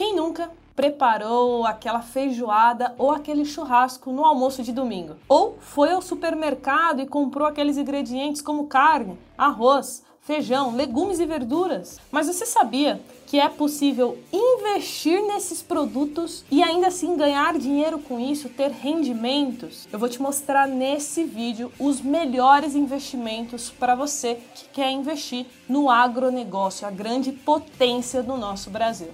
Quem nunca preparou aquela feijoada ou aquele churrasco no almoço de domingo? Ou foi ao supermercado e comprou aqueles ingredientes como carne, arroz, feijão, legumes e verduras. Mas você sabia que é possível investir nesses produtos e ainda assim ganhar dinheiro com isso, ter rendimentos? Eu vou te mostrar nesse vídeo os melhores investimentos para você que quer investir no agronegócio, a grande potência do nosso Brasil.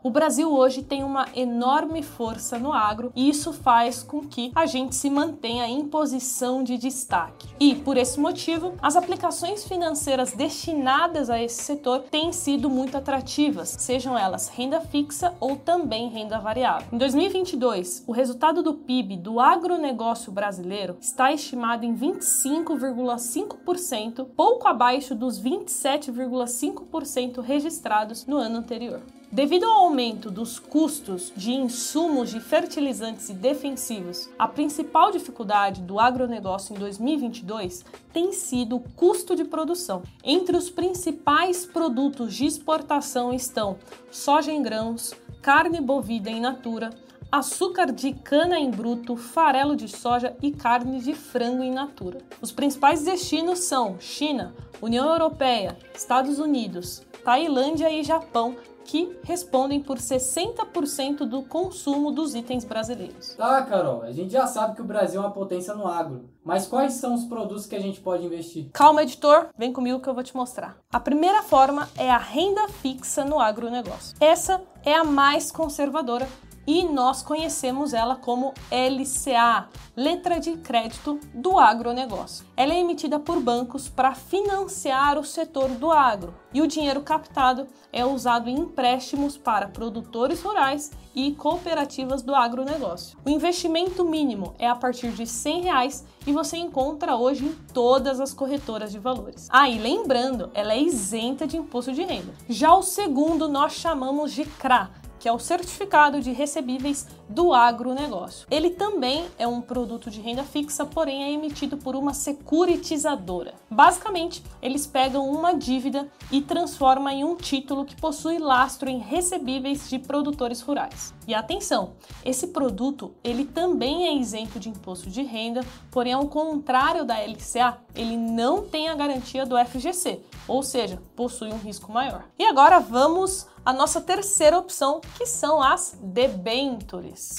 O Brasil hoje tem uma enorme força no agro e isso faz com que a gente se mantenha em posição de destaque. E por esse motivo, as aplicações financeiras destinadas a esse setor têm sido muito atrativas, sejam elas renda fixa ou também renda variável. Em 2022, o resultado do PIB do agronegócio brasileiro está estimado em 25,5%, pouco abaixo dos 27,5% registrados no ano anterior. Devido ao aumento dos custos de insumos de fertilizantes e defensivos, a principal dificuldade do agronegócio em 2022 tem sido o custo de produção. Entre os principais produtos de exportação estão soja em grãos, carne bovina in natura, açúcar de cana em bruto, farelo de soja e carne de frango in natura. Os principais destinos são China, União Europeia, Estados Unidos, Tailândia e Japão, que respondem por 60% do consumo dos itens brasileiros. Tá, Carol, a gente já sabe que o Brasil é uma potência no agro, mas quais são os produtos que a gente pode investir? Calma, editor, vem comigo que eu vou te mostrar. A primeira forma é a renda fixa no agronegócio. Essa é a mais conservadora e nós conhecemos ela como LCA, Letra de Crédito do Agronegócio. Ela é emitida por bancos para financiar o setor do agro e o dinheiro captado é usado em empréstimos para produtores rurais e cooperativas do agronegócio. O investimento mínimo é a partir de 100 reais e você encontra hoje em todas as corretoras de valores. Ah, lembrando, ela é isenta de imposto de renda. Já o segundo nós chamamos de CRA, que é o certificado de recebíveis do agronegócio. Ele também é um produto de renda fixa, porém é emitido por uma securitizadora. Basicamente, eles pegam uma dívida e transformam em um título que possui lastro em recebíveis de produtores rurais. E atenção, esse produto ele também é isento de imposto de renda, porém ao contrário da LCA, ele não tem a garantia do FGC, ou seja, possui um risco maior. E agora vamos à nossa terceira opção, que são as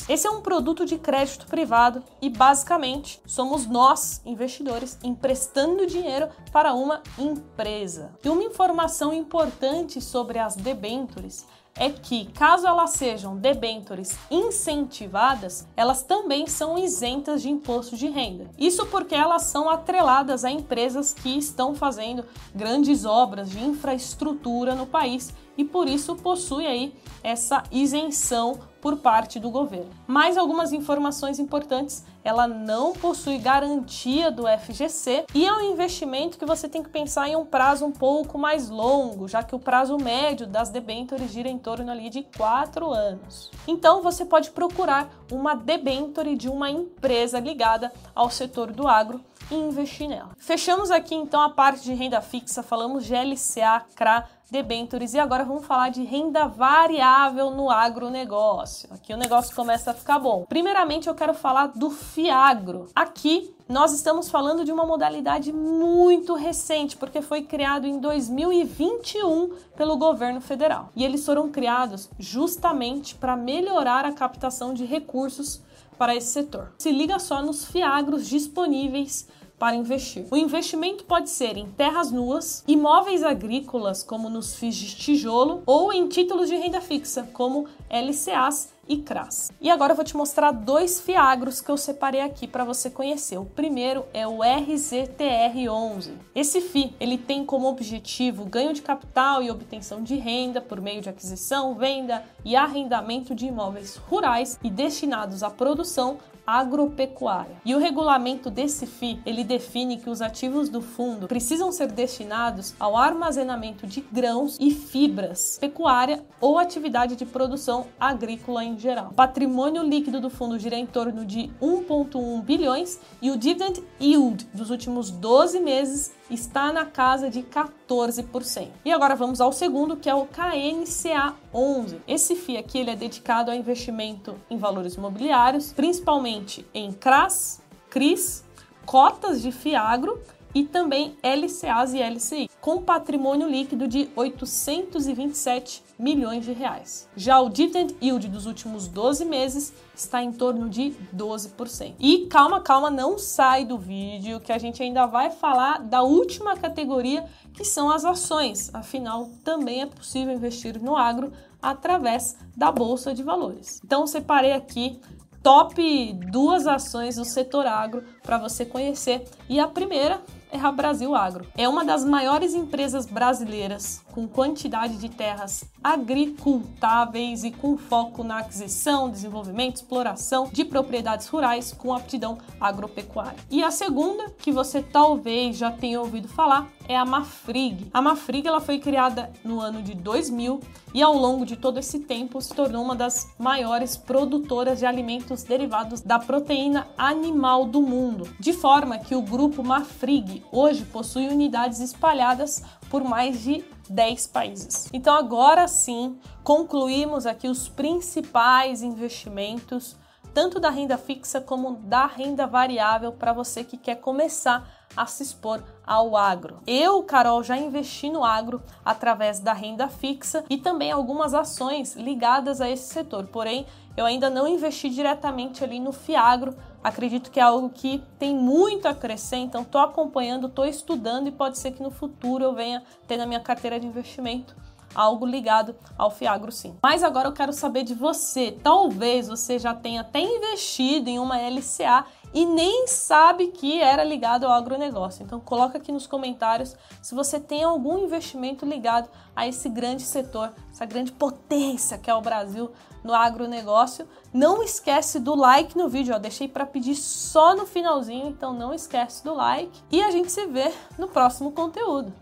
Esse é um produto de crédito privado e basicamente somos nós, investidores, emprestando dinheiro para uma empresa. E uma informação importante sobre as debentures é que, caso elas sejam debentures incentivadas, elas também são isentas de imposto de renda. Isso porque elas são atreladas a empresas que estão fazendo grandes obras de infraestrutura no país e por isso possui aí essa isenção por parte do governo. Mais algumas informações importantes: ela não possui garantia do FGC e é um investimento que você tem que pensar em um prazo um pouco mais longo, já que o prazo médio das debêntures gira em torno ali de 4 anos. Então você pode procurar uma debenture de uma empresa ligada ao setor do agro e investir nela. Fechamos aqui então a parte de renda fixa, falamos de LCA, CRA, debentures e agora vamos falar de renda variável no agronegócio. Aqui o negócio começa a ficar bom. Primeiramente eu quero falar do Fiagro. Aqui nós estamos falando de uma modalidade muito recente, porque foi criado em 2021 pelo governo federal. E eles foram criados justamente para melhorar a captação de recursos para esse setor. Se liga só nos fiagros disponíveis para investir. O investimento pode ser em terras nuas, imóveis agrícolas, como nos FIIs de tijolo, ou em títulos de renda fixa, como LCAs e CRAS. E agora eu vou te mostrar dois fiagros que eu separei aqui para você conhecer. O primeiro é o RZTR11. Esse FI, ele tem como objetivo ganho de capital e obtenção de renda por meio de aquisição, venda e arrendamento de imóveis rurais e destinados à produção agropecuária. E o regulamento desse FI, ele define que os ativos do fundo precisam ser destinados ao armazenamento de grãos e fibras, pecuária ou atividade de produção agrícola em geral. O patrimônio líquido do fundo gira em torno de 1.1 bilhões e o dividend yield dos últimos 12 meses está na casa de 14%. E agora vamos ao segundo, que é o KNCA 11. Esse FII aqui ele é dedicado ao investimento em valores imobiliários, principalmente em CRAS, CRIs, cotas de FIAGRO e também LCAs e LCI, com patrimônio líquido de 827 milhões de reais. Já o dividend yield dos últimos 12 meses está em torno de 12%. E calma, calma, não sai do vídeo que a gente ainda vai falar da última categoria, que são as ações. Afinal, também é possível investir no agro através da bolsa de valores. Então, separei aqui top duas ações do setor agro para você conhecer. E a primeira é a Brasil Agro. É uma das maiores empresas brasileiras com quantidade de terras agricultáveis e com foco na aquisição, desenvolvimento, exploração de propriedades rurais com aptidão agropecuária. E a segunda, que você talvez já tenha ouvido falar, é a Mafrig. A Mafrig ela foi criada no ano de 2000 e ao longo de todo esse tempo se tornou uma das maiores produtoras de alimentos derivados da proteína animal do mundo, de forma que o grupo Mafrig hoje possui unidades espalhadas por mais de 10 países. Então agora sim, concluímos aqui os principais investimentos, tanto da renda fixa como da renda variável para você que quer começar a se expor ao agro. Eu, Carol, já investi no agro através da renda fixa e também algumas ações ligadas a esse setor. Porém, eu ainda não investi diretamente ali no Fiagro. Acredito que é algo que tem muito a crescer, então estou acompanhando, estou estudando e pode ser que no futuro eu venha ter na minha carteira de investimento algo ligado ao Fiagro sim. Mas agora eu quero saber de você. Talvez você já tenha até investido em uma LCA e nem sabe que era ligado ao agronegócio. Então coloca aqui nos comentários se você tem algum investimento ligado a esse grande setor, essa grande potência que é o Brasil no agronegócio. Não esquece do like no vídeo, ó, deixei para pedir só no finalzinho, então não esquece do like e a gente se vê no próximo conteúdo.